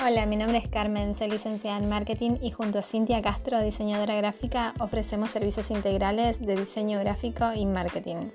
Hola, mi nombre es Carmen, soy licenciada en marketing y junto a Cintia Castro, diseñadora gráfica, ofrecemos servicios integrales de diseño gráfico y marketing.